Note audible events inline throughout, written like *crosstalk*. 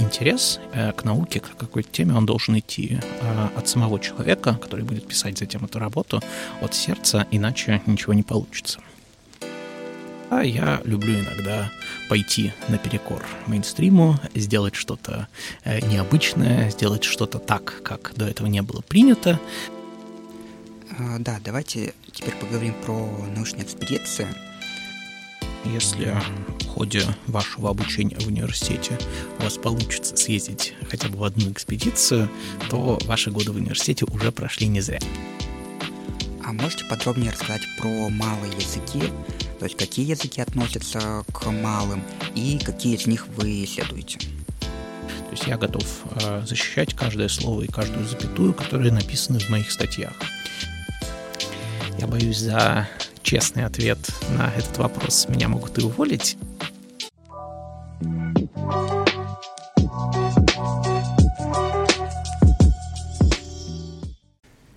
интерес э, к науке, к какой-то теме, он должен идти э, от самого человека, который будет писать затем эту работу, от сердца, иначе ничего не получится. А я люблю иногда пойти наперекор мейнстриму, сделать что-то э, необычное, сделать что-то так, как до этого не было принято. А, да, давайте теперь поговорим про научные экспедиции. Если в ходе вашего обучения в университете у вас получится съездить хотя бы в одну экспедицию, то ваши годы в университете уже прошли не зря. А можете подробнее рассказать про малые языки, то есть какие языки относятся к малым и какие из них вы исследуете? То есть я готов э, защищать каждое слово и каждую запятую, которые написаны в моих статьях. Я боюсь за честный ответ на этот вопрос. Меня могут и уволить.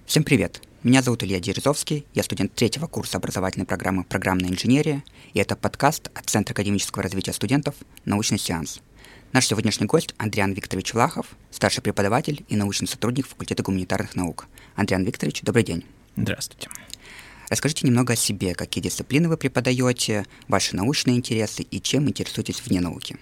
Всем привет! Меня зовут Илья Дерезовский, я студент третьего курса образовательной программы «Программная инженерия», и это подкаст от Центра академического развития студентов «Научный сеанс». Наш сегодняшний гость Андриан Викторович Влахов, старший преподаватель и научный сотрудник факультета гуманитарных наук. Андриан Викторович, добрый день. Здравствуйте. Расскажите немного о себе, какие дисциплины вы преподаете, ваши научные интересы и чем интересуетесь вне науки.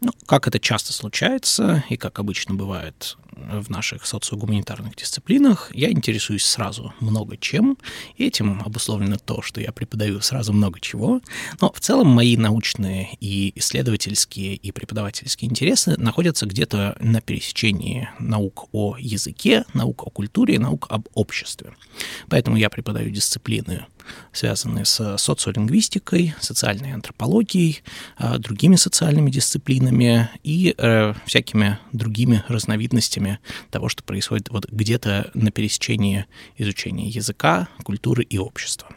Ну, как это часто случается и как обычно бывает в наших социогуманитарных дисциплинах, я интересуюсь сразу много чем, и этим обусловлено то, что я преподаю сразу много чего. Но в целом мои научные и исследовательские и преподавательские интересы находятся где-то на пересечении наук о языке, наук о культуре и наук об обществе. Поэтому я преподаю дисциплины связанные с социолингвистикой, социальной антропологией, а, другими социальными дисциплинами и э, всякими другими разновидностями того, что происходит вот где-то на пересечении изучения языка, культуры и общества.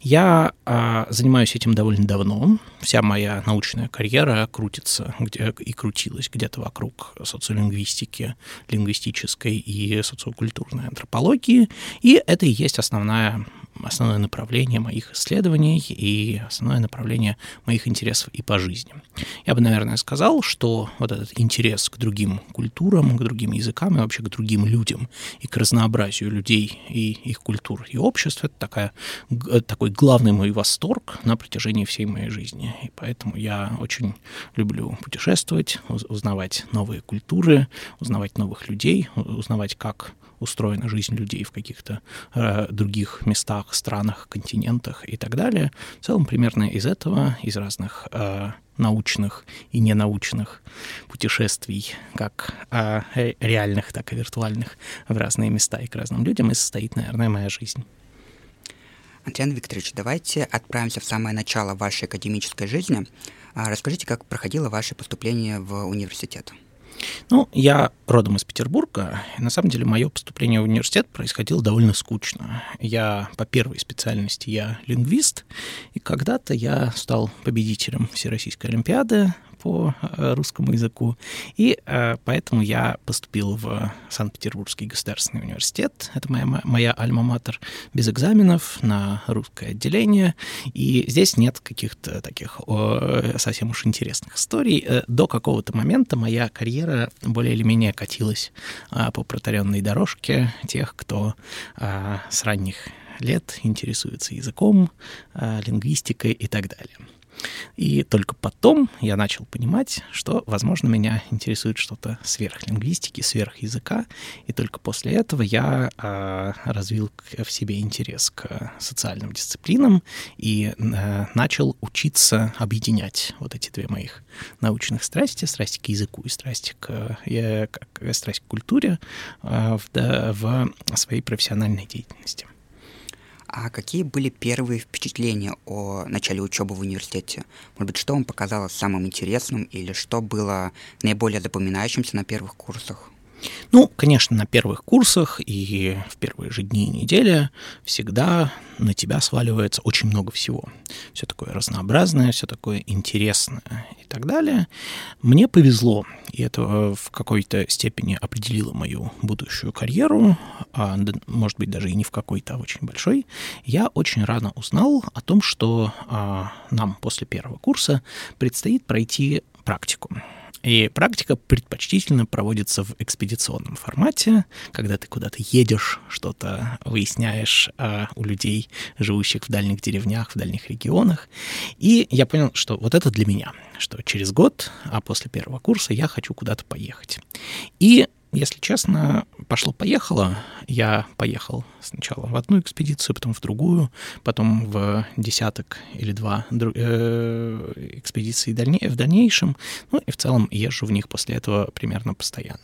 Я а, занимаюсь этим довольно давно. Вся моя научная карьера крутится где, и крутилась где-то вокруг социолингвистики, лингвистической и социокультурной антропологии. И это и есть основная основное направление моих исследований и основное направление моих интересов и по жизни. Я бы, наверное, сказал, что вот этот интерес к другим культурам, к другим языкам и вообще к другим людям и к разнообразию людей и их культур и обществ — это такая такой главный мой восторг на протяжении всей моей жизни. И поэтому я очень люблю путешествовать, узнавать новые культуры, узнавать новых людей, узнавать, как устроена жизнь людей в каких-то э, других местах, странах, континентах и так далее. В целом примерно из этого, из разных э, научных и ненаучных путешествий, как э, реальных, так и виртуальных, в разные места и к разным людям, и состоит, наверное, моя жизнь. Антон Викторович, давайте отправимся в самое начало вашей академической жизни. А, расскажите, как проходило ваше поступление в университет. Ну, я родом из Петербурга, на самом деле мое поступление в университет происходило довольно скучно. Я по первой специальности я лингвист, и когда-то я стал победителем Всероссийской Олимпиады по э, русскому языку, и э, поэтому я поступил в Санкт-Петербургский государственный университет. Это моя, моя альма-матер без экзаменов на русское отделение, и здесь нет каких-то таких совсем уж интересных историй. Э, до какого-то момента моя карьера более или менее катилась э, по протаренной дорожке тех, кто э, с ранних лет интересуется языком, э, лингвистикой и так далее. И только потом я начал понимать, что, возможно, меня интересует что-то сверхлингвистики, сверхязыка, и только после этого я э, развил в себе интерес к социальным дисциплинам и э, начал учиться объединять вот эти две моих научных страсти, страсти к языку и страсти к, э, к, страсть к культуре э, в, да, в своей профессиональной деятельности. А какие были первые впечатления о начале учебы в университете? Может быть, что вам показалось самым интересным или что было наиболее запоминающимся на первых курсах? Ну, конечно, на первых курсах и в первые же дни и недели всегда на тебя сваливается очень много всего. Все такое разнообразное, все такое интересное и так далее. Мне повезло, и это в какой-то степени определило мою будущую карьеру, а, может быть, даже и не в какой-то, а очень большой. Я очень рано узнал о том, что а, нам после первого курса предстоит пройти практику. И практика предпочтительно проводится в экспедиционном формате, когда ты куда-то едешь, что-то выясняешь а, у людей, живущих в дальних деревнях, в дальних регионах. И я понял, что вот это для меня, что через год, а после первого курса я хочу куда-то поехать. И если честно, пошло-поехало. Я поехал сначала в одну экспедицию, потом в другую, потом в десяток или два э, экспедиций в дальнейшем. Ну и в целом езжу в них после этого примерно постоянно.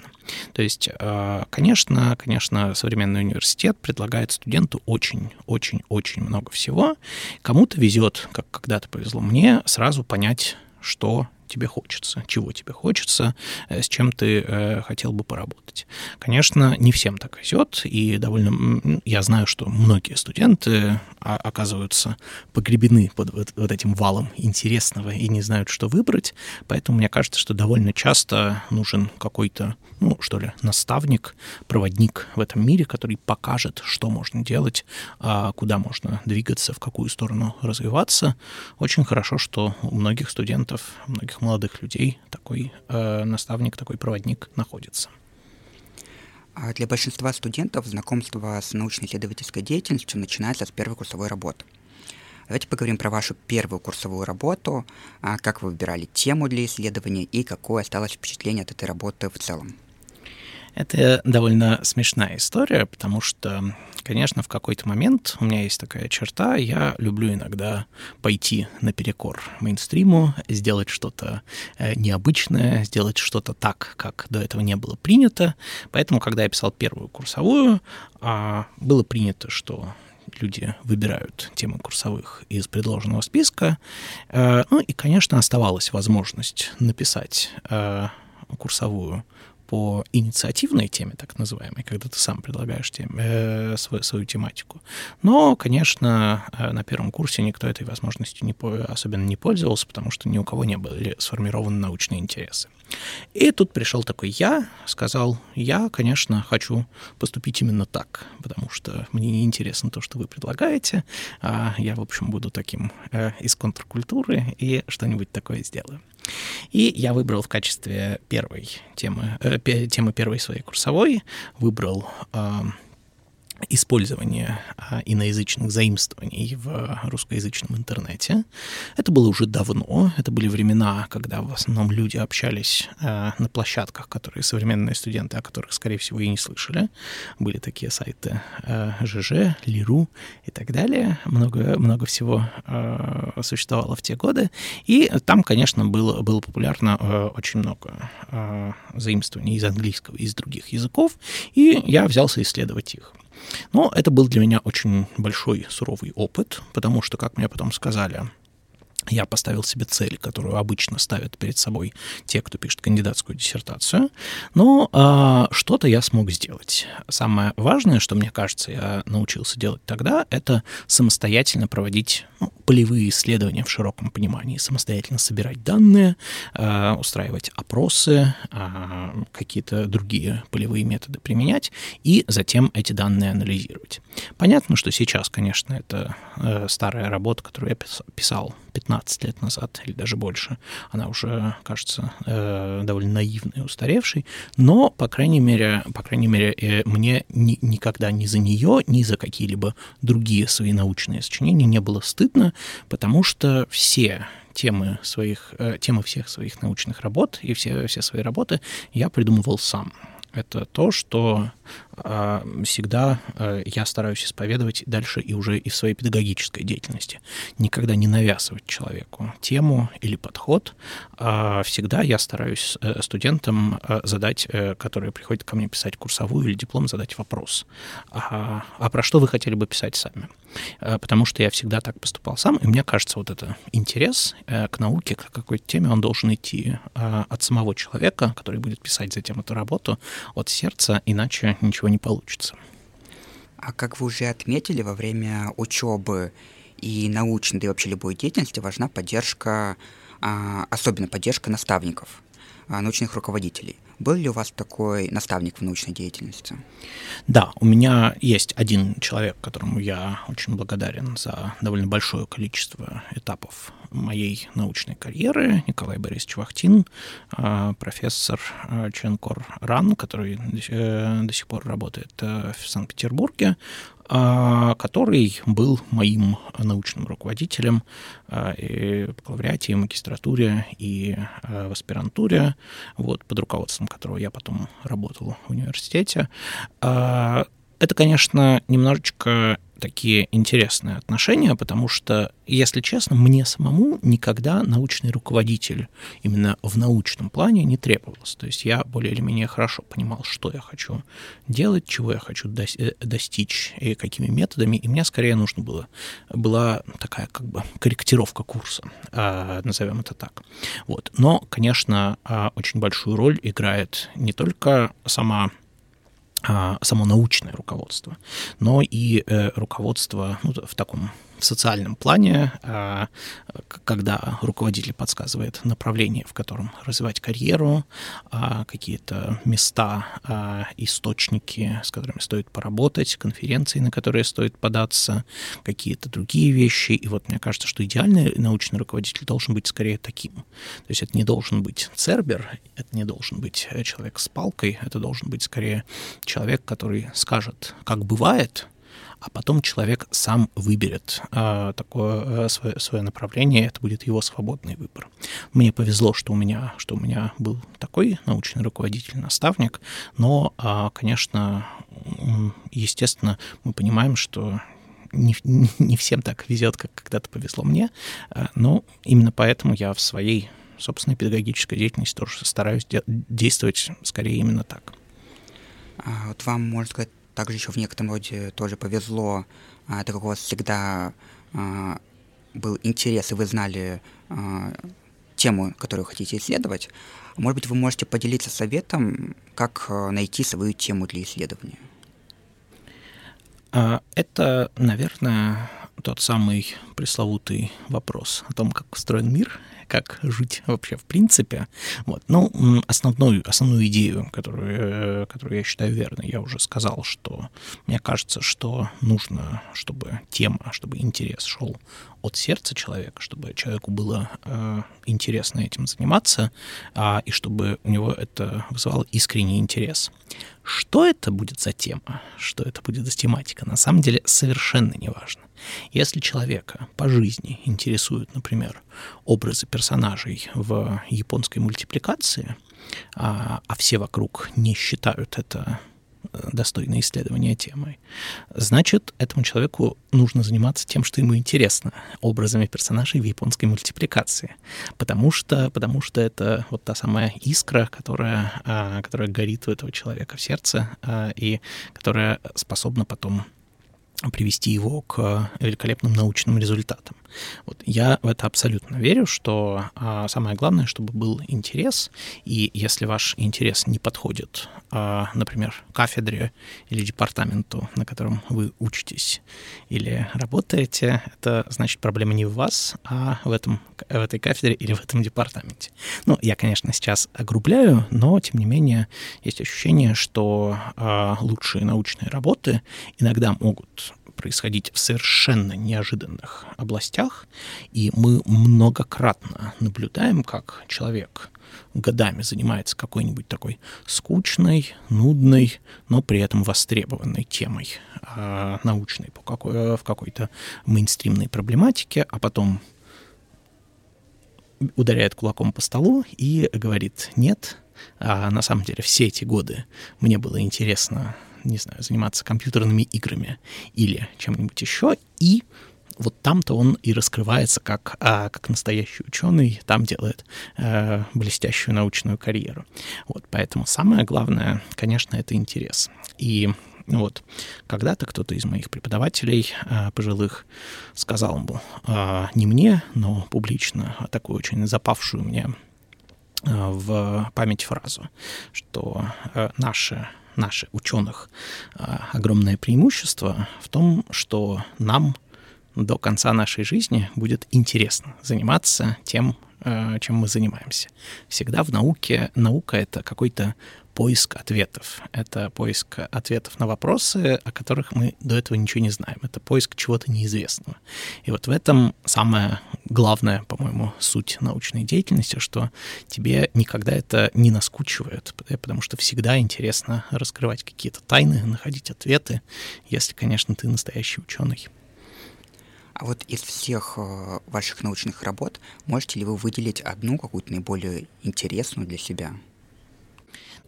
То есть, э, конечно, конечно, современный университет предлагает студенту очень-очень-очень много всего. Кому-то везет, как когда-то повезло мне, сразу понять, что тебе хочется, чего тебе хочется, э, с чем ты э, хотел бы поработать. Конечно, не всем так везет, и довольно... Я знаю, что многие студенты оказываются погребены под вот, вот этим валом интересного и не знают, что выбрать, поэтому мне кажется, что довольно часто нужен какой-то, ну, что ли, наставник, проводник в этом мире, который покажет, что можно делать, а куда можно двигаться, в какую сторону развиваться. Очень хорошо, что у многих студентов, у многих молодых людей такой э, наставник, такой проводник находится. А для большинства студентов знакомство с научно-исследовательской деятельностью начинается с первой курсовой работы. Давайте поговорим про вашу первую курсовую работу, а как вы выбирали тему для исследования и какое осталось впечатление от этой работы в целом. Это довольно смешная история, потому что, конечно, в какой-то момент у меня есть такая черта, я люблю иногда пойти наперекор мейнстриму, сделать что-то э, необычное, сделать что-то так, как до этого не было принято. Поэтому, когда я писал первую курсовую, а, было принято, что люди выбирают темы курсовых из предложенного списка. Э, ну и, конечно, оставалась возможность написать э, курсовую по инициативной теме, так называемой, когда ты сам предлагаешь тем, э, свою, свою тематику. Но, конечно, э, на первом курсе никто этой возможностью не, особенно не пользовался, потому что ни у кого не были сформированы научные интересы. И тут пришел такой я, сказал, я, конечно, хочу поступить именно так, потому что мне не интересно то, что вы предлагаете, а я, в общем, буду таким э, из контркультуры и что-нибудь такое сделаю. И я выбрал в качестве первой темы, э, темы первой своей курсовой, выбрал э, использование а, иноязычных заимствований в русскоязычном интернете. Это было уже давно, это были времена, когда в основном люди общались а, на площадках, которые современные студенты, о которых, скорее всего, и не слышали. Были такие сайты а, ЖЖ, Лиру и так далее. Много, много всего существовало в те годы. И там, конечно, было, было популярно очень много заимствований из английского из других языков, и я взялся исследовать их. Но это был для меня очень большой суровый опыт, потому что, как мне потом сказали, я поставил себе цель, которую обычно ставят перед собой те, кто пишет кандидатскую диссертацию, но а, что-то я смог сделать. Самое важное, что мне кажется, я научился делать тогда, это самостоятельно проводить ну, полевые исследования в широком понимании, самостоятельно собирать данные, а, устраивать опросы, а, какие-то другие полевые методы применять и затем эти данные анализировать. Понятно, что сейчас, конечно, это э, старая работа, которую я писал 15 лет назад или даже больше. Она уже кажется э, довольно наивной и устаревшей, но, по крайней мере, по крайней мере э, мне ни, никогда ни за нее, ни за какие-либо другие свои научные сочинения не было стыдно, потому что все темы своих, э, темы всех своих научных работ и все, все свои работы я придумывал сам. Это то, что всегда а, я стараюсь исповедовать дальше и уже и в своей педагогической деятельности. Никогда не навязывать человеку тему или подход. А всегда я стараюсь э, студентам э, задать, э, которые приходят ко мне писать курсовую или диплом, задать вопрос. А, а про что вы хотели бы писать сами? Потому что я всегда так поступал сам, и мне кажется, вот это интерес к науке, к какой-то теме, он должен идти от самого человека, который будет писать затем эту работу, от сердца, иначе ничего не получится. А как вы уже отметили, во время учебы и научной, да и вообще любой деятельности важна поддержка, а, особенно поддержка наставников. научных руководителей. Был ли у вас такой наставник в научной деятельности? Да, у меня есть один человек, которому я очень благодарен за довольно большое количество этапов моей научной карьеры, Николай Борисович Вахтин, а, профессор а, Ченкор Ран, который э, до сих пор работает э, в Санкт-Петербурге. А, который был моим научным руководителем а, и бакалавриате, и магистратуре, и а, в аспирантуре, вот, под руководством которого я потом работал в университете. Это, конечно, немножечко такие интересные отношения, потому что, если честно, мне самому никогда научный руководитель именно в научном плане не требовался. То есть я более или менее хорошо понимал, что я хочу делать, чего я хочу э, достичь и какими методами, и мне скорее нужно было, была такая как бы корректировка курса, а, назовем это так. Вот. Но, конечно, а, очень большую роль играет не только сама само научное руководство, но и э, руководство ну, в таком в социальном плане, а, когда руководитель подсказывает направление, в котором развивать карьеру, а, какие-то места, а, источники, с которыми стоит поработать, конференции, на которые стоит податься, какие-то другие вещи. И вот мне кажется, что идеальный научный руководитель должен быть скорее таким. То есть это не должен быть цербер, это не должен быть человек с палкой, это должен быть скорее человек, который скажет, как бывает, а потом человек сам выберет а, такое а, свое, свое направление, это будет его свободный выбор. Мне повезло, что у меня, что у меня был такой научный руководитель, наставник, но, а, конечно, естественно, мы понимаем, что не, *laughs* не всем так везет, как когда-то повезло мне, а, но именно поэтому я в своей собственной педагогической деятельности тоже стараюсь де- действовать скорее именно так. А вот вам, можно сказать, также еще в некотором роде тоже повезло, а, так как у вас всегда а, был интерес, и вы знали а, тему, которую хотите исследовать. Может быть, вы можете поделиться советом, как найти свою тему для исследования? Это, наверное, тот самый пресловутый вопрос о том, как устроен мир, как жить вообще в принципе. Вот. Ну, основную, основную идею, которую, э, которую я считаю верной, я уже сказал, что мне кажется, что нужно, чтобы тема, чтобы интерес шел от сердца человека, чтобы человеку было э, интересно этим заниматься, э, и чтобы у него это вызывало искренний интерес. Что это будет за тема, что это будет за тематика, на самом деле совершенно не важно. Если человека по жизни интересуют, например, образы персонажей в японской мультипликации, а, а все вокруг не считают это э, достойное исследования темой, значит, этому человеку нужно заниматься тем, что ему интересно, образами персонажей в японской мультипликации. Потому что, потому что это вот та самая искра, которая, а, которая горит у этого человека в сердце а, и которая способна потом привести его к великолепным научным результатам. Вот. Я в это абсолютно верю, что а, самое главное, чтобы был интерес, и если ваш интерес не подходит, а, например, кафедре или департаменту, на котором вы учитесь или работаете, это значит проблема не в вас, а в, этом, в этой кафедре или в этом департаменте. Ну, я, конечно, сейчас огрубляю, но, тем не менее, есть ощущение, что а, лучшие научные работы иногда могут происходить в совершенно неожиданных областях, и мы многократно наблюдаем, как человек годами занимается какой-нибудь такой скучной, нудной, но при этом востребованной темой э, научной по какой, в какой-то мейнстримной проблематике, а потом ударяет кулаком по столу и говорит «нет», а на самом деле все эти годы мне было интересно не знаю, заниматься компьютерными играми или чем-нибудь еще, и вот там-то он и раскрывается как, а, как настоящий ученый, там делает э, блестящую научную карьеру. Вот, поэтому самое главное, конечно, это интерес. И вот когда-то кто-то из моих преподавателей э, пожилых сказал ему, э, не мне, но публично, а такую очень запавшую мне э, в память фразу, что э, наши наши ученых а, огромное преимущество в том, что нам до конца нашей жизни будет интересно заниматься тем, э, чем мы занимаемся. Всегда в науке наука — это какой-то поиск ответов. Это поиск ответов на вопросы, о которых мы до этого ничего не знаем. Это поиск чего-то неизвестного. И вот в этом самая главная, по-моему, суть научной деятельности, что тебе никогда это не наскучивает, потому что всегда интересно раскрывать какие-то тайны, находить ответы, если, конечно, ты настоящий ученый. А вот из всех э, ваших научных работ можете ли вы выделить одну какую-то наиболее интересную для себя?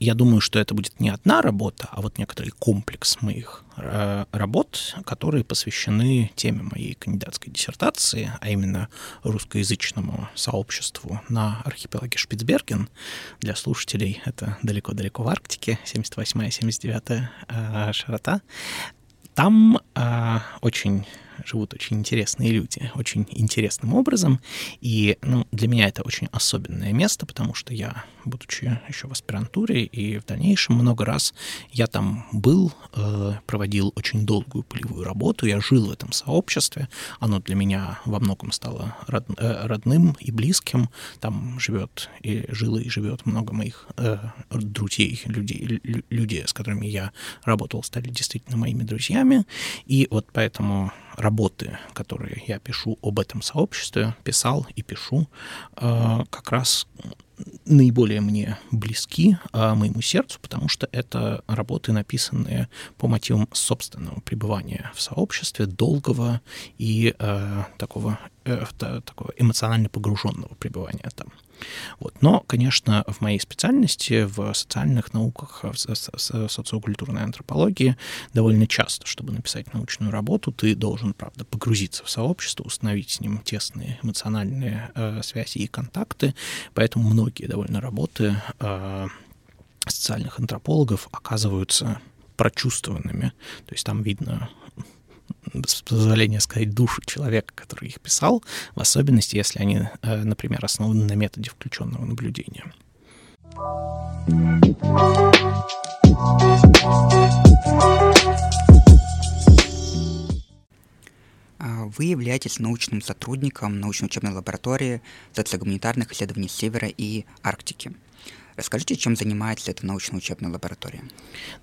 Я думаю, что это будет не одна работа, а вот некоторый комплекс моих э, работ, которые посвящены теме моей кандидатской диссертации, а именно русскоязычному сообществу на архипелаге Шпицберген. Для слушателей это далеко-далеко в Арктике, 78-79 э, широта. Там э, очень живут очень интересные люди, очень интересным образом. И ну, для меня это очень особенное место, потому что я, будучи еще в аспирантуре и в дальнейшем много раз, я там был, э, проводил очень долгую полевую работу, я жил в этом сообществе, оно для меня во многом стало э, родным и близким. Там живет и жило и живет много моих э, друзей, людей, людей, с которыми я работал, стали действительно моими друзьями. И вот поэтому работы, которые я пишу об этом сообществе, писал и пишу, э, как раз наиболее мне близки э, моему сердцу, потому что это работы, написанные по мотивам собственного пребывания в сообществе, долгого и э, такого, такого эмоционально погруженного пребывания там. Вот. Но, конечно, в моей специальности, в социальных науках, в социокультурной антропологии довольно часто, чтобы написать научную работу, ты должен, правда, погрузиться в сообщество, установить с ним тесные эмоциональные э, связи и контакты. Поэтому многие довольно работы э, социальных антропологов оказываются прочувствованными. То есть там видно с позволения сказать, душу человека, который их писал, в особенности, если они, э, например, основаны на методе включенного наблюдения. А вы являетесь научным сотрудником научно-учебной лаборатории социогуманитарных исследований Севера и Арктики. Расскажите, чем занимается эта научно-учебная лаборатория?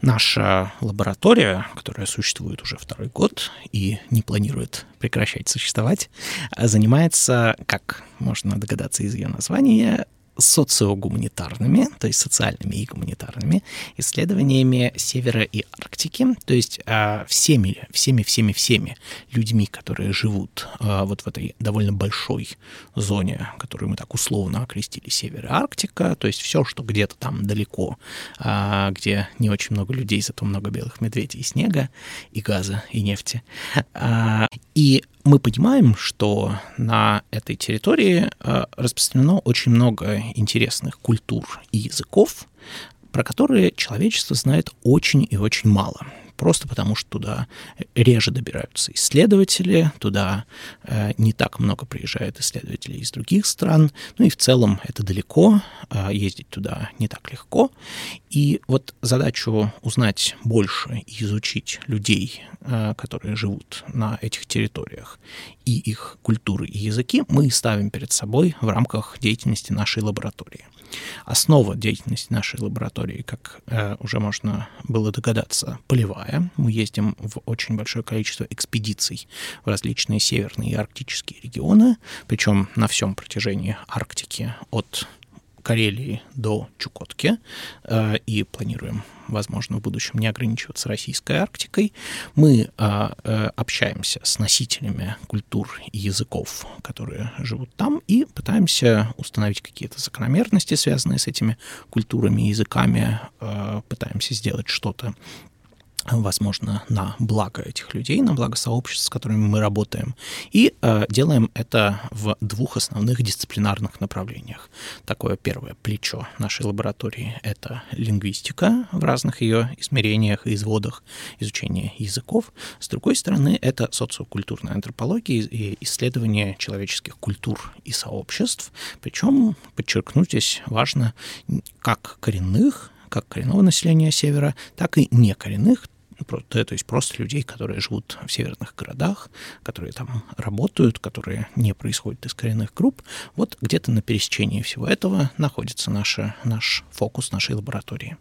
Наша лаборатория, которая существует уже второй год и не планирует прекращать существовать, занимается, как можно догадаться из ее названия, социогуманитарными, то есть социальными и гуманитарными исследованиями Севера и Арктики, то есть а, всеми, всеми, всеми, всеми людьми, которые живут а, вот в этой довольно большой зоне, которую мы так условно окрестили Север и Арктика, то есть все, что где-то там далеко, а, где не очень много людей, зато много белых медведей и снега, и газа, и нефти. И мы понимаем, что на этой территории э, распространено очень много интересных культур и языков, про которые человечество знает очень и очень мало просто потому что туда реже добираются исследователи, туда э, не так много приезжает исследователей из других стран, ну и в целом это далеко, э, ездить туда не так легко. И вот задачу узнать больше и изучить людей, э, которые живут на этих территориях, и их культуры и языки мы ставим перед собой в рамках деятельности нашей лаборатории. Основа деятельности нашей лаборатории, как э, уже можно было догадаться, полевая. Мы ездим в очень большое количество экспедиций в различные северные и арктические регионы, причем на всем протяжении Арктики от Карелии до Чукотки, э, и планируем возможно, в будущем не ограничиваться российской Арктикой. Мы а, э, общаемся с носителями культур и языков, которые живут там, и пытаемся установить какие-то закономерности, связанные с этими культурами и языками, э, пытаемся сделать что-то возможно, на благо этих людей, на благо сообществ, с которыми мы работаем. И э, делаем это в двух основных дисциплинарных направлениях. Такое первое плечо нашей лаборатории — это лингвистика в разных ее измерениях и изводах, изучение языков. С другой стороны, это социокультурная антропология и исследование человеческих культур и сообществ. Причем, подчеркнуть здесь важно, как коренных, как коренного населения Севера, так и некоренных, то есть просто людей, которые живут в северных городах, которые там работают, которые не происходят из коренных групп. Вот где-то на пересечении всего этого находится наша, наш фокус нашей лаборатории.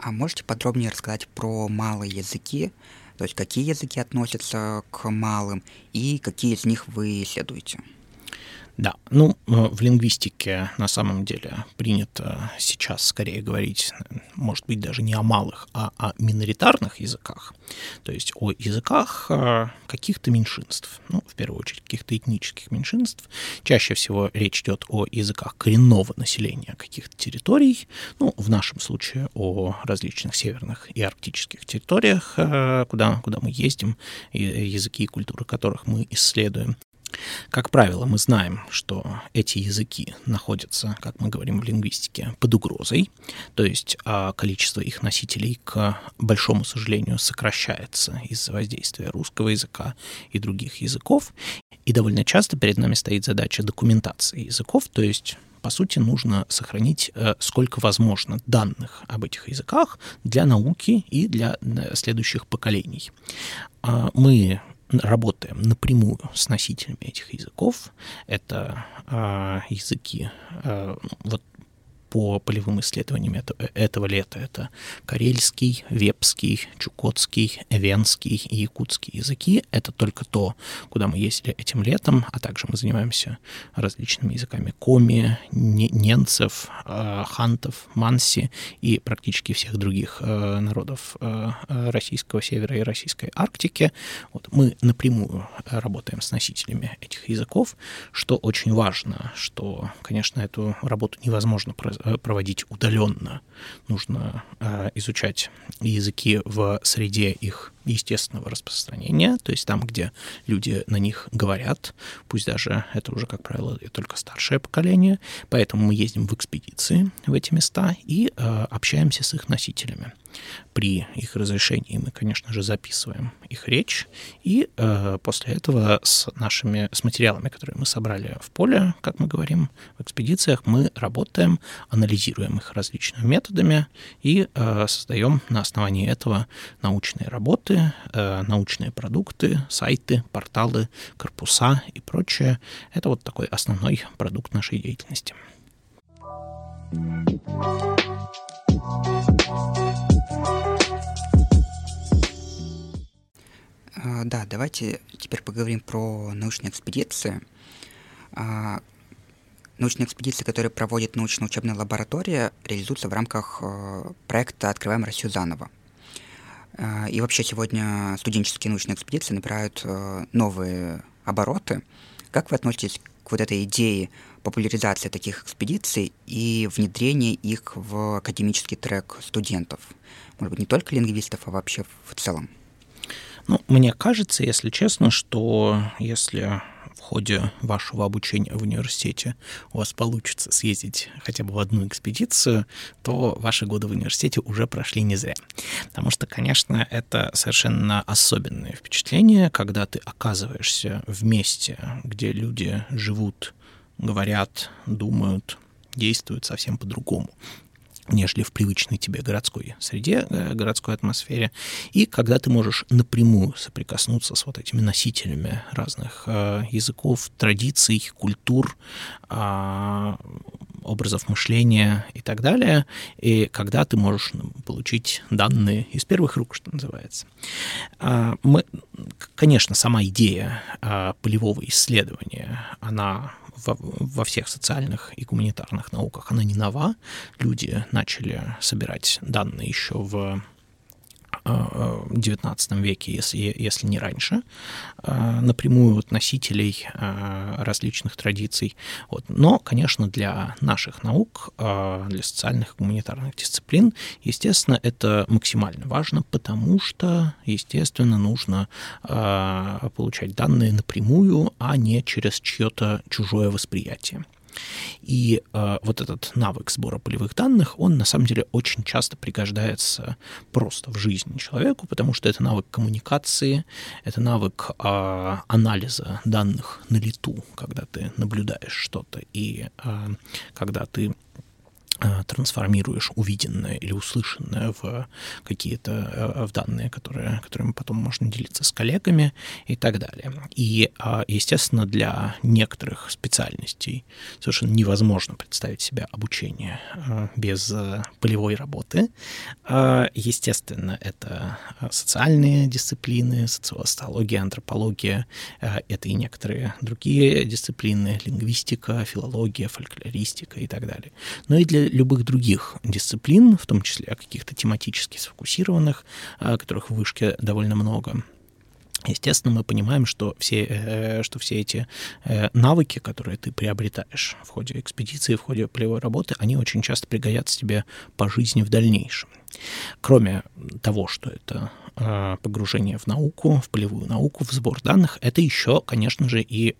А можете подробнее рассказать про малые языки? То есть какие языки относятся к малым и какие из них вы исследуете? Да, ну, э, в лингвистике на самом деле принято сейчас скорее говорить, может быть, даже не о малых, а о миноритарных языках, то есть о языках э, каких-то меньшинств, ну, в первую очередь, каких-то этнических меньшинств. Чаще всего речь идет о языках коренного населения каких-то территорий, ну, в нашем случае о различных северных и арктических территориях, э, куда, куда мы ездим, языки и культуры которых мы исследуем. Как правило, мы знаем, что эти языки находятся, как мы говорим в лингвистике, под угрозой, то есть а, количество их носителей, к большому сожалению, сокращается из-за воздействия русского языка и других языков. И довольно часто перед нами стоит задача документации языков, то есть по сути, нужно сохранить э, сколько возможно данных об этих языках для науки и для э, следующих поколений. А мы работаем напрямую с носителями этих языков. Это э, языки, э, вот по полевым исследованиям это, этого лета это карельский, вепский, чукотский, эвенский и якутский языки. Это только то, куда мы ездили этим летом, а также мы занимаемся различными языками коми, ненцев, э, хантов, манси и практически всех других э, народов э, российского севера и российской Арктики. Вот мы напрямую работаем с носителями этих языков, что очень важно, что, конечно, эту работу невозможно Э, проводить удаленно. Нужно э, изучать языки в среде их естественного распространения, то есть там, где люди на них говорят, пусть даже это уже, как правило, только старшее поколение, поэтому мы ездим в экспедиции в эти места и э, общаемся с их носителями. При их разрешении мы, конечно же, записываем их речь, и э, после этого с нашими с материалами, которые мы собрали в поле, как мы говорим, в экспедициях, мы работаем, анализируем их различными методами и э, создаем на основании этого научные работы, продукты, э, научные продукты, сайты, порталы, корпуса и прочее. Это вот такой основной продукт нашей деятельности. А, да, давайте теперь поговорим про научные экспедиции. А, научные экспедиции, которые проводит научно-учебная лаборатория, реализуются в рамках э, проекта «Открываем Россию заново». А, и вообще сегодня студенческие научные экспедиции набирают э, новые обороты. Как вы относитесь к вот этой идее популяризации таких экспедиций и внедрения их в академический трек студентов? Может быть, не только лингвистов, а вообще в целом? Ну, мне кажется, если честно, что если ходе вашего обучения в университете у вас получится съездить хотя бы в одну экспедицию, то ваши годы в университете уже прошли не зря. Потому что, конечно, это совершенно особенное впечатление, когда ты оказываешься в месте, где люди живут, говорят, думают, действуют совсем по-другому нежели в привычной тебе городской среде, э, городской атмосфере, и когда ты можешь напрямую соприкоснуться с вот этими носителями разных э, языков, традиций, культур, а, образов мышления и так далее, и когда ты можешь ну, получить данные из первых рук, что называется. А, мы, конечно, сама идея а, полевого исследования, она во, во всех социальных и гуманитарных науках, она не нова. Люди начали собирать данные еще в XIX э, веке, если, если не раньше, э, напрямую от носителей э, различных традиций. Вот. Но, конечно, для наших наук, для социальных и гуманитарных дисциплин, естественно, это максимально важно, потому что, естественно, нужно получать данные напрямую, а не через чье-то чужое восприятие. И э, вот этот навык сбора полевых данных, он на самом деле очень часто пригождается просто в жизни человеку, потому что это навык коммуникации, это навык э, анализа данных на лету, когда ты наблюдаешь что-то и э, когда ты трансформируешь увиденное или услышанное в какие-то э, в данные, которые, которыми потом можно делиться с коллегами и так далее. И, а, естественно, для некоторых специальностей совершенно невозможно представить себе обучение э, без полевой работы. Естественно, это социальные дисциплины, социология, антропология, это и некоторые другие дисциплины, лингвистика, филология, фольклористика и так далее. Но и для любых других дисциплин, в том числе каких-то тематически сфокусированных, которых в вышке довольно много. Естественно, мы понимаем, что все, э, что все эти э, навыки, которые ты приобретаешь в ходе экспедиции, в ходе полевой работы, они очень часто пригодятся тебе по жизни в дальнейшем. Кроме того, что это э, погружение в науку, в полевую науку, в сбор данных, это еще, конечно же, и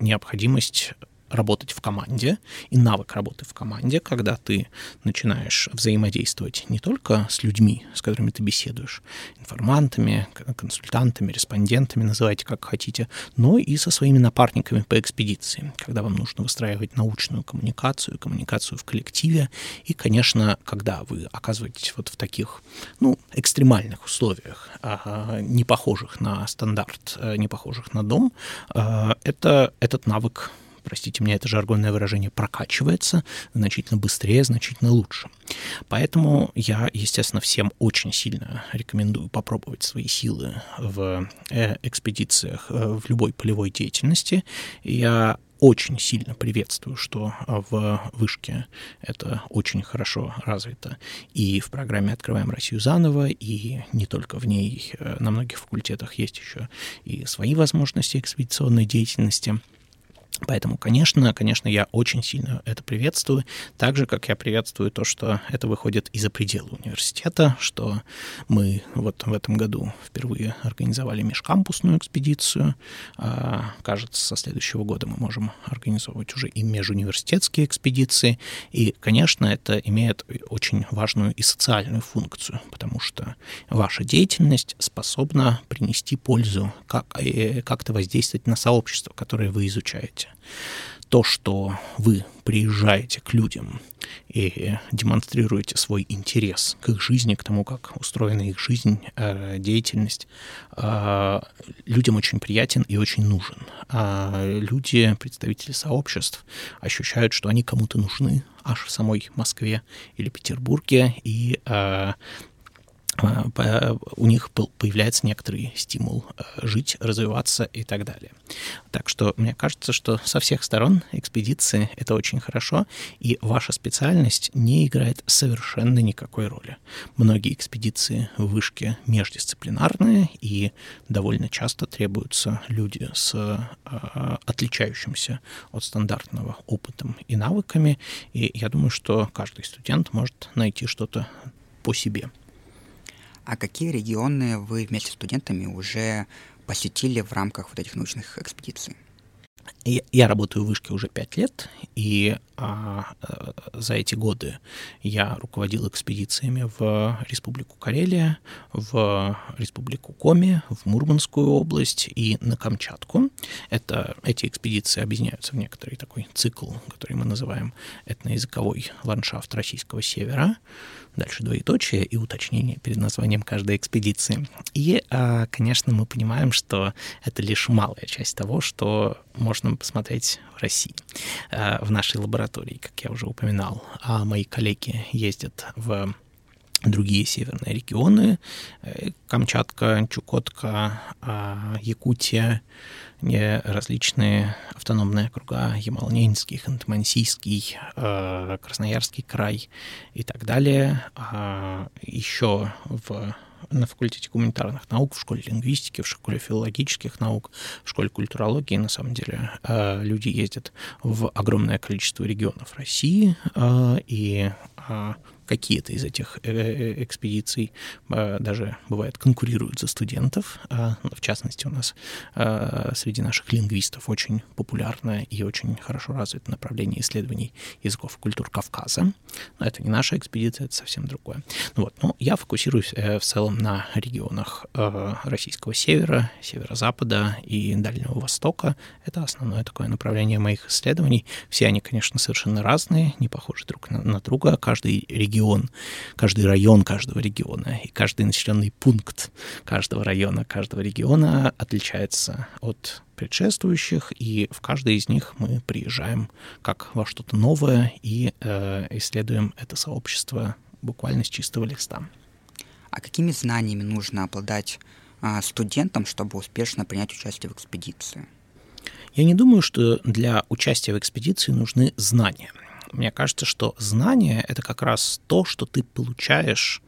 необходимость работать в команде и навык работы в команде, когда ты начинаешь взаимодействовать не только с людьми, с которыми ты беседуешь, информантами, консультантами, респондентами, называйте как хотите, но и со своими напарниками по экспедиции, когда вам нужно выстраивать научную коммуникацию, коммуникацию в коллективе, и, конечно, когда вы оказываетесь вот в таких, ну, экстремальных условиях, не похожих на стандарт, э, не похожих на дом, э, это, этот навык простите меня, это жаргонное выражение, прокачивается значительно быстрее, значительно лучше. Поэтому я, естественно, всем очень сильно рекомендую попробовать свои силы в э, экспедициях, э, в любой полевой деятельности. Я очень сильно приветствую, что в вышке это очень хорошо развито. И в программе «Открываем Россию заново», и не только в ней, э, на многих факультетах есть еще и свои возможности экспедиционной деятельности – Поэтому, конечно, конечно, я очень сильно это приветствую, так же, как я приветствую то, что это выходит из-за пределы университета, что мы вот в этом году впервые организовали межкампусную экспедицию. А, кажется, со следующего года мы можем организовывать уже и межуниверситетские экспедиции. И, конечно, это имеет очень важную и социальную функцию, потому что ваша деятельность способна принести пользу, как, э, как-то воздействовать на сообщество, которое вы изучаете делаете. То, что вы приезжаете к людям и демонстрируете свой интерес к их жизни, к тому, как устроена их жизнь, э, деятельность, э, людям очень приятен и очень нужен. А люди, представители сообществ, ощущают, что они кому-то нужны, аж в самой Москве или Петербурге, и э, у них появляется некоторый стимул э, жить, развиваться и так далее. Так что мне кажется, что со всех сторон экспедиции это очень хорошо, и ваша специальность не играет совершенно никакой роли. Многие экспедиции в вышке междисциплинарные, и довольно часто требуются люди с э, отличающимся от стандартного опытом и навыками, и я думаю, что каждый студент может найти что-то по себе. А какие регионы вы вместе с студентами уже посетили в рамках вот этих научных экспедиций? Я, я работаю в вышке уже пять лет, и а, а, за эти годы я руководил экспедициями в Республику Карелия, в Республику Коми, в Мурманскую область и на Камчатку. Это, эти экспедиции объединяются в некоторый такой цикл, который мы называем этноязыковой ландшафт российского севера дальше двоеточие и уточнение перед названием каждой экспедиции. И, а, конечно, мы понимаем, что это лишь малая часть того, что можно посмотреть в России, а, в нашей лаборатории, как я уже упоминал. А мои коллеги ездят в другие северные регионы, э, Камчатка, Чукотка, а, Якутия, различные автономные округа, Ямал-Ненецкий, э, Красноярский край и так далее. А еще в на факультете гуманитарных наук, в школе лингвистики, в школе филологических наук, в школе культурологии, на самом деле, э, люди ездят в огромное количество регионов России, э, и какие-то из этих э, э, экспедиций даже, бывает, конкурируют за студентов. А, в частности, у нас среди наших лингвистов очень популярное и очень хорошо развито направление исследований языков и культур Кавказа. Но это не наша экспедиция, это совсем другое. Ну вот, но я фокусируюсь в целом на регионах российского севера, северо-запада и Дальнего Востока. Это основное такое направление моих исследований. Все они, конечно, совершенно разные, не похожи друг на друга. Каждый регион, каждый район каждого региона и каждый населенный пункт каждого района, каждого региона отличается от предшествующих, и в каждый из них мы приезжаем как во что-то новое и э, исследуем это сообщество буквально с чистого листа. А какими знаниями нужно обладать а, студентам, чтобы успешно принять участие в экспедиции? Я не думаю, что для участия в экспедиции нужны знания. Мне кажется, что знания — это как раз то, что ты получаешь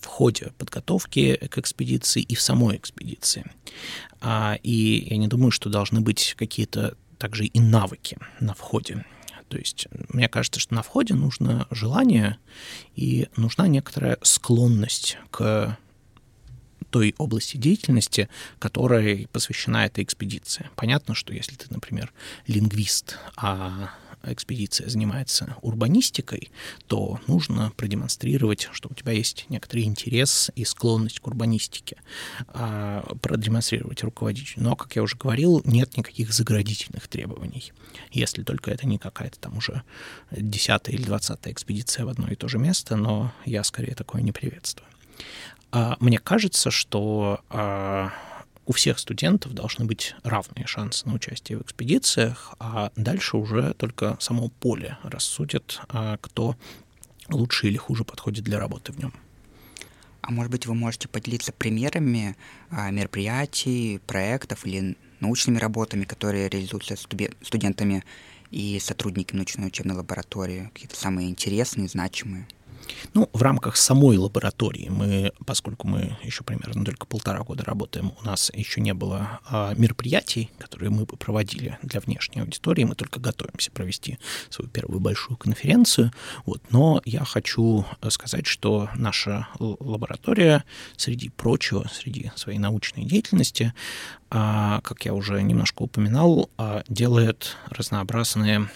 в ходе подготовки к экспедиции и в самой экспедиции. А, и я не думаю, что должны быть какие-то также и навыки на входе. То есть мне кажется, что на входе нужно желание и нужна некоторая склонность к той области деятельности, которой посвящена эта экспедиция. Понятно, что если ты, например, лингвист, а экспедиция занимается урбанистикой, то нужно продемонстрировать, что у тебя есть некоторый интерес и склонность к урбанистике, а продемонстрировать руководителю. Но, как я уже говорил, нет никаких заградительных требований, если только это не какая-то там уже десятая или двадцатая экспедиция в одно и то же место, но я скорее такое не приветствую. А, мне кажется, что а, у всех студентов должны быть равные шансы на участие в экспедициях, а дальше уже только само поле рассудит, а, кто лучше или хуже подходит для работы в нем. А может быть, вы можете поделиться примерами мероприятий, проектов или научными работами, которые реализуются студентами и сотрудниками научной учебной лаборатории, какие-то самые интересные, значимые? Ну, в рамках самой лаборатории мы, поскольку мы еще примерно только полтора года работаем, у нас еще не было а, мероприятий, которые мы бы проводили для внешней аудитории, мы только готовимся провести свою первую большую конференцию. Вот. Но я хочу сказать, что наша лаборатория, среди прочего, среди своей научной деятельности, а, как я уже немножко упоминал, а, делает разнообразные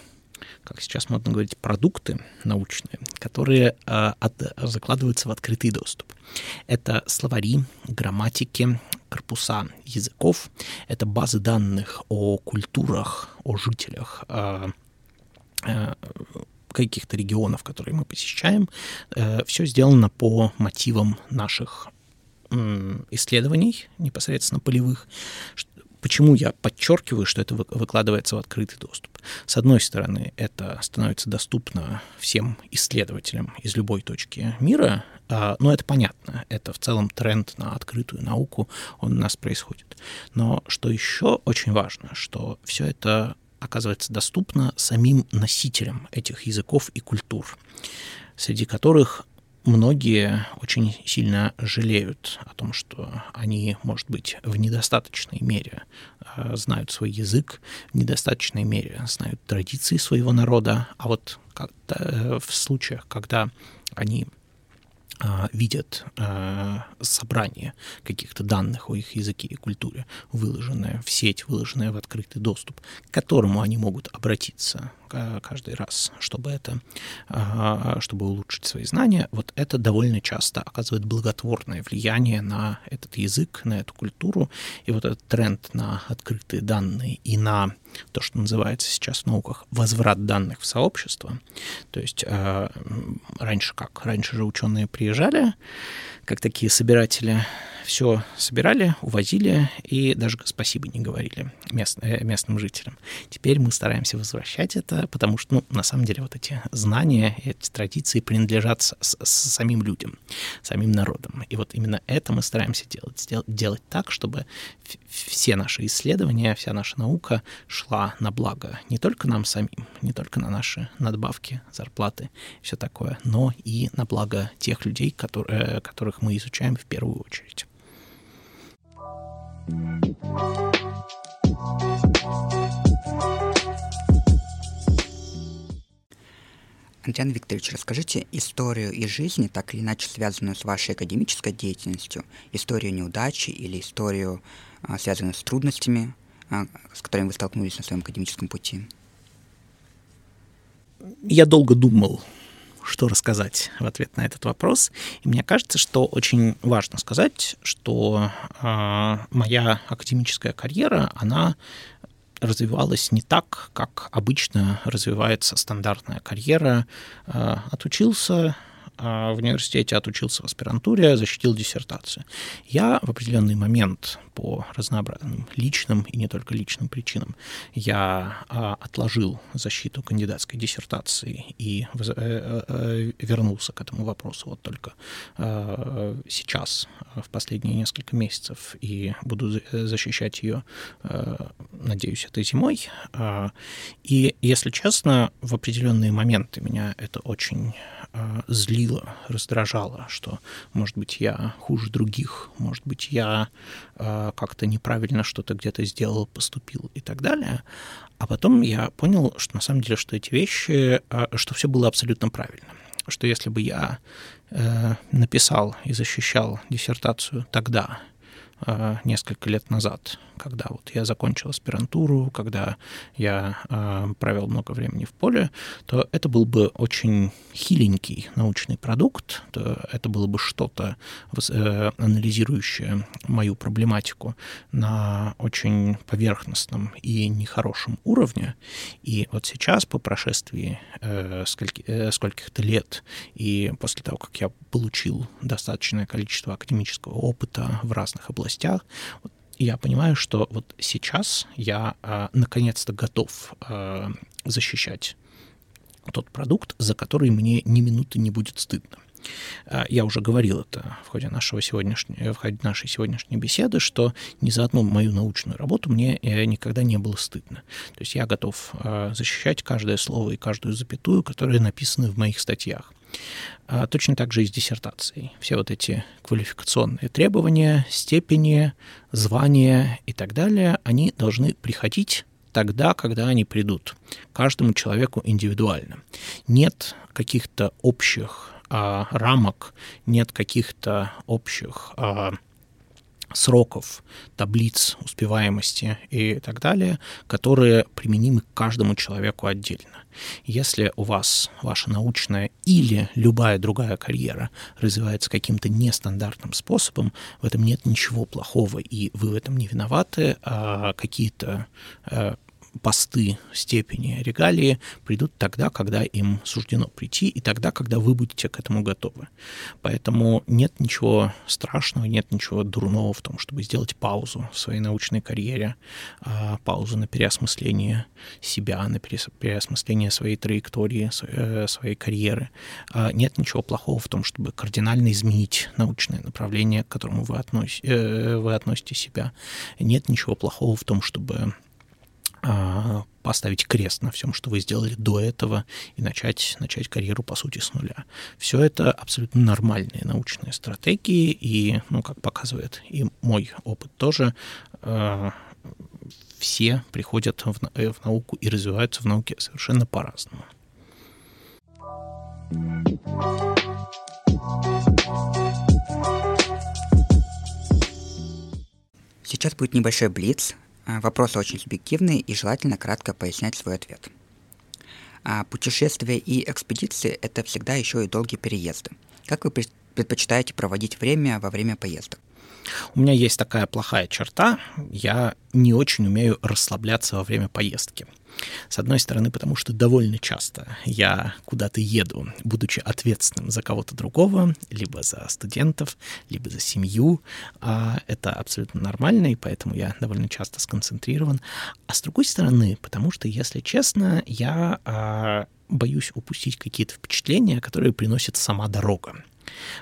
как сейчас модно говорить, продукты научные, которые э, от, закладываются в открытый доступ. Это словари, грамматики, корпуса языков, это базы данных о культурах, о жителях э, э, каких-то регионов, которые мы посещаем. Э, все сделано по мотивам наших исследований непосредственно полевых, Почему я подчеркиваю, что это выкладывается в открытый доступ? С одной стороны, это становится доступно всем исследователям из любой точки мира, а, но это понятно, это в целом тренд на открытую науку, он у нас происходит. Но что еще очень важно, что все это оказывается доступно самим носителям этих языков и культур, среди которых многие очень сильно жалеют о том, что они, может быть, в недостаточной мере э, знают свой язык, в недостаточной мере знают традиции своего народа, а вот э, в случаях, когда они э, видят собрание каких-то данных о их языке и культуре, выложенное в сеть, выложенное в открытый доступ, к которому они могут обратиться каждый раз, чтобы это, а, чтобы улучшить свои знания, вот это довольно часто оказывает благотворное влияние на этот язык, на эту культуру, и вот этот тренд на открытые данные и на то, что называется сейчас в науках возврат данных в сообщество. То есть а, раньше как? Раньше же ученые приезжали, как такие собиратели все собирали, увозили и даже спасибо не говорили мест, э, местным жителям. Теперь мы стараемся возвращать это, потому что, ну, на самом деле, вот эти знания, эти традиции принадлежат с, с, самим людям, самим народам. И вот именно это мы стараемся делать, сделать, делать так, чтобы все наши исследования, вся наша наука шла на благо не только нам самим, не только на наши надбавки, зарплаты, все такое, но и на благо тех людей, которые, которых мы изучаем в первую очередь. Антон Викторович, расскажите историю из жизни, так или иначе связанную с вашей академической деятельностью, историю неудачи или историю, а, связанную с трудностями, а, с которыми вы столкнулись на своем академическом пути. Я долго думал, что рассказать в ответ на этот вопрос. И мне кажется, что очень важно сказать, что э, моя академическая карьера, она развивалась не так, как обычно развивается стандартная карьера. Э, отучился в университете, отучился в аспирантуре, защитил диссертацию. Я в определенный момент по разнообразным личным и не только личным причинам я а, отложил защиту кандидатской диссертации и э, э, вернулся к этому вопросу вот только а, сейчас, в последние несколько месяцев, и буду защищать ее, надеюсь, этой зимой. А, и, если честно, в определенные моменты меня это очень злило, раздражало, что, может быть, я хуже других, может быть, я как-то неправильно что-то где-то сделал, поступил и так далее. А потом я понял, что на самом деле, что эти вещи, а, что все было абсолютно правильно. Что если бы я э, написал и защищал диссертацию тогда, э, несколько лет назад, когда вот я закончил аспирантуру, когда я э, провел много времени в поле, то это был бы очень хиленький научный продукт, то это было бы что-то, э, анализирующее мою проблематику на очень поверхностном и нехорошем уровне. И вот сейчас, по прошествии э, скольки, э, скольких-то лет, и после того, как я получил достаточное количество академического опыта в разных областях, вот я понимаю, что вот сейчас я а, наконец-то готов а, защищать тот продукт, за который мне ни минуты не будет стыдно. А, я уже говорил это в ходе, нашего сегодняшнего, в ходе нашей сегодняшней беседы, что ни за одну мою научную работу мне э, никогда не было стыдно. То есть я готов защищать каждое слово и каждую запятую, которые написаны в моих статьях. А точно так же и с диссертацией. Все вот эти квалификационные требования, степени, звания и так далее, они должны приходить тогда, когда они придут, каждому человеку индивидуально. Нет каких-то общих а, рамок, нет каких-то общих а, сроков, таблиц успеваемости и так далее, которые применимы к каждому человеку отдельно. Если у вас ваша научная или любая другая карьера развивается каким-то нестандартным способом, в этом нет ничего плохого, и вы в этом не виноваты, а какие-то э, посты степени регалии придут тогда, когда им суждено прийти, и тогда, когда вы будете к этому готовы. Поэтому нет ничего страшного, нет ничего дурного в том, чтобы сделать паузу в своей научной карьере, а, паузу на переосмысление себя, на переосмысление своей траектории, э, своей карьеры. А, нет ничего плохого в том, чтобы кардинально изменить научное направление, к которому вы, относите, э, вы относите себя. Нет ничего плохого в том, чтобы поставить крест на всем, что вы сделали до этого, и начать, начать карьеру, по сути, с нуля. Все это абсолютно нормальные научные стратегии, и, ну, как показывает и мой опыт тоже, а, все приходят в, э, в науку и развиваются в науке совершенно по-разному. Сейчас будет небольшой блиц. А, вопросы очень субъективные и желательно кратко пояснять свой ответ. А путешествия и экспедиции – это всегда еще и долгие переезды. Как вы предпочитаете проводить время во время поездок? У меня есть такая плохая черта. Я не очень умею расслабляться во время поездки. С одной стороны, потому что довольно часто я куда-то еду, будучи ответственным за кого-то другого, либо за студентов, либо за семью. А это абсолютно нормально, и поэтому я довольно часто сконцентрирован. А с другой стороны, потому что, если честно, я а, боюсь упустить какие-то впечатления, которые приносит сама дорога.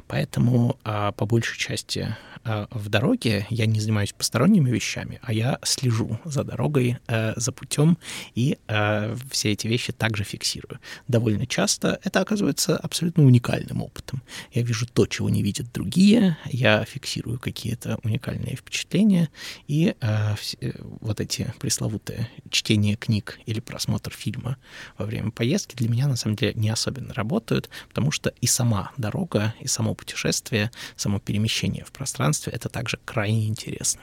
Поэтому а, по большей части а, в дороге я не занимаюсь посторонними вещами, а я слежу за дорогой, а, за путем и а, все эти вещи также фиксирую. Довольно часто это оказывается абсолютно уникальным опытом. Я вижу то, чего не видят другие, я фиксирую какие-то уникальные впечатления, и все, вот эти пресловутые чтение книг или просмотр фильма во время поездки для меня на самом деле не особенно работают, потому что и сама дорога, и само путешествие, само перемещение в пространстве — это также крайне интересно.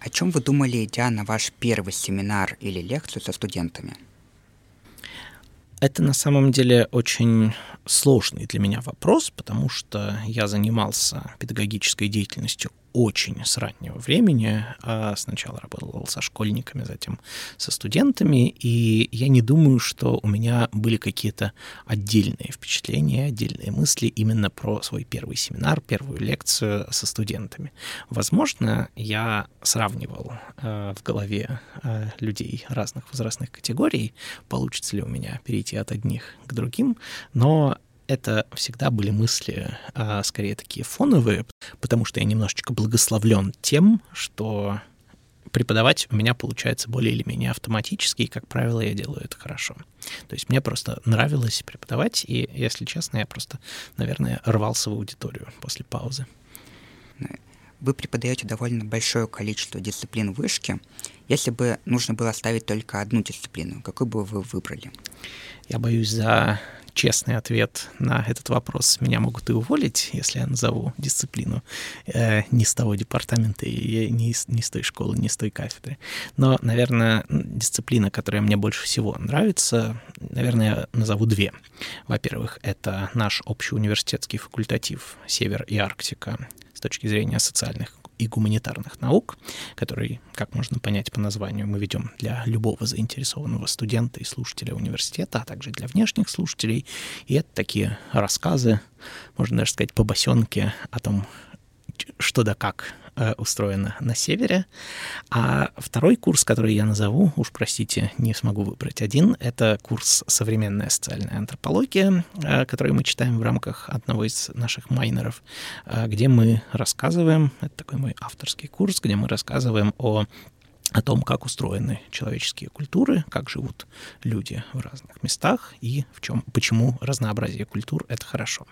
О чем вы думали, идя на ваш первый семинар или лекцию со студентами? Это на самом деле очень сложный для меня вопрос, потому что я занимался педагогической деятельностью очень с раннего времени. А сначала работал со школьниками, затем со студентами, и я не думаю, что у меня были какие-то отдельные впечатления, отдельные мысли именно про свой первый семинар, первую лекцию со студентами. Возможно, я сравнивал э, в голове э, людей разных возрастных категорий, получится ли у меня перейти от одних к другим, но это всегда были мысли, а, скорее такие фоновые, потому что я немножечко благословлен тем, что преподавать у меня получается более или менее автоматически, и, как правило, я делаю это хорошо. То есть мне просто нравилось преподавать, и, если честно, я просто, наверное, рвался в аудиторию после паузы. Вы преподаете довольно большое количество дисциплин вышки. Если бы нужно было оставить только одну дисциплину, какую бы вы выбрали? Я боюсь за честный ответ на этот вопрос. Меня могут и уволить, если я назову дисциплину э, не с того департамента, и не, не с той школы, не с той кафедры. Но, наверное, дисциплина, которая мне больше всего нравится, наверное, я назову две. Во-первых, это наш общеуниверситетский факультатив «Север и Арктика» с точки зрения социальных и гуманитарных наук, который, как можно понять по названию, мы ведем для любого заинтересованного студента и слушателя университета, а также для внешних слушателей. И это такие рассказы, можно даже сказать, побосенки о том, что да как устроена на севере. А второй курс, который я назову, уж простите, не смогу выбрать один, это курс «Современная социальная антропология», э, который мы читаем в рамках одного из наших майнеров, э, где мы рассказываем, это такой мой авторский курс, где мы рассказываем о о том, как устроены человеческие культуры, как живут люди в разных местах и в чем, почему разнообразие культур — это хорошо.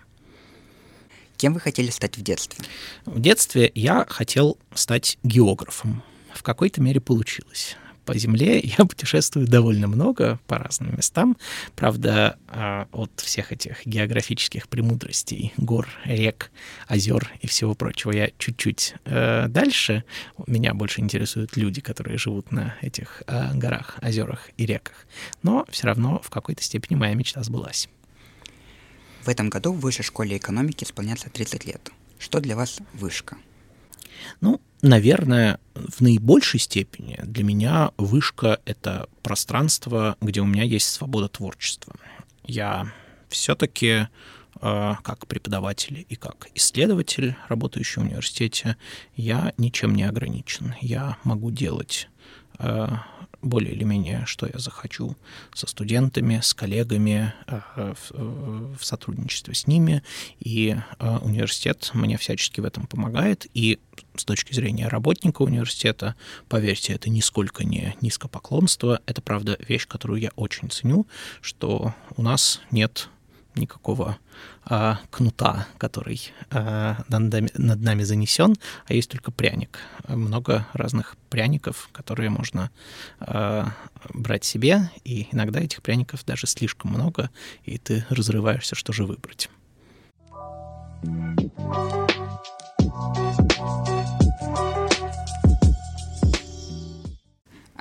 Кем вы хотели стать в детстве? В детстве я хотел стать географом. В какой-то мере получилось по Земле *laughs* я путешествую довольно много по разным местам. Правда, а, от всех этих географических премудростей, гор, рек, озер и всего прочего я чуть-чуть э, дальше. Меня больше интересуют люди, которые живут на этих э, горах, озерах и реках. Но все равно в какой-то степени моя мечта сбылась. В этом году в Высшей школе экономики исполняется 30 лет. Что для вас вышка? Ну, наверное, в наибольшей степени для меня вышка — это пространство, где у меня есть свобода творчества. Я все-таки э, как преподаватель и как исследователь, работающий в университете, я ничем не ограничен. Я могу делать э, более или менее, что я захочу со студентами, с коллегами, э, в сотрудничестве с ними. И э, университет мне всячески в этом помогает. И с точки зрения работника университета, поверьте, это нисколько не низкопоклонство. Это, правда, вещь, которую я очень ценю, что у нас нет никакого а, кнута, который а, над, нами, занесен, а есть только пряник. Много разных пряников, которые можно а, брать себе, и иногда этих пряников даже слишком много, и ты разрываешься, что же выбрать.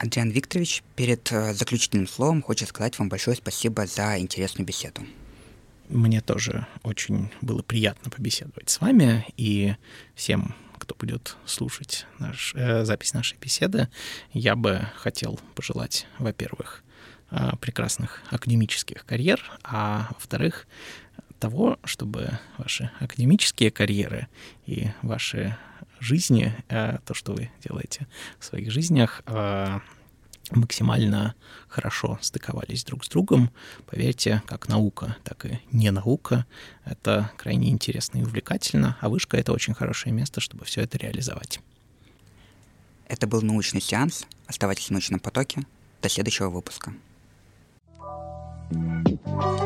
Адриан Викторович перед э, заключительным словом хочет сказать вам большое спасибо за интересную беседу. Мне тоже очень было приятно побеседовать с вами и всем, кто будет слушать наш, э, запись нашей беседы, я бы хотел пожелать, во-первых, э, прекрасных академических карьер, а во-вторых, того, чтобы ваши академические карьеры и ваши жизни, э, то, что вы делаете в своих жизнях, э, максимально хорошо стыковались друг с другом. Поверьте, как наука, так и не наука. Это крайне интересно и увлекательно, а вышка — это очень хорошее место, чтобы все это реализовать. Это был научный сеанс. Оставайтесь в научном потоке. До следующего выпуска. thank you